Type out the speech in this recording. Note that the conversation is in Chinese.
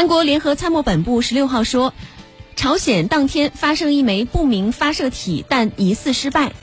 韩国联合参谋本部十六号说朝鲜当天发射一枚不明发射体但疑似失败。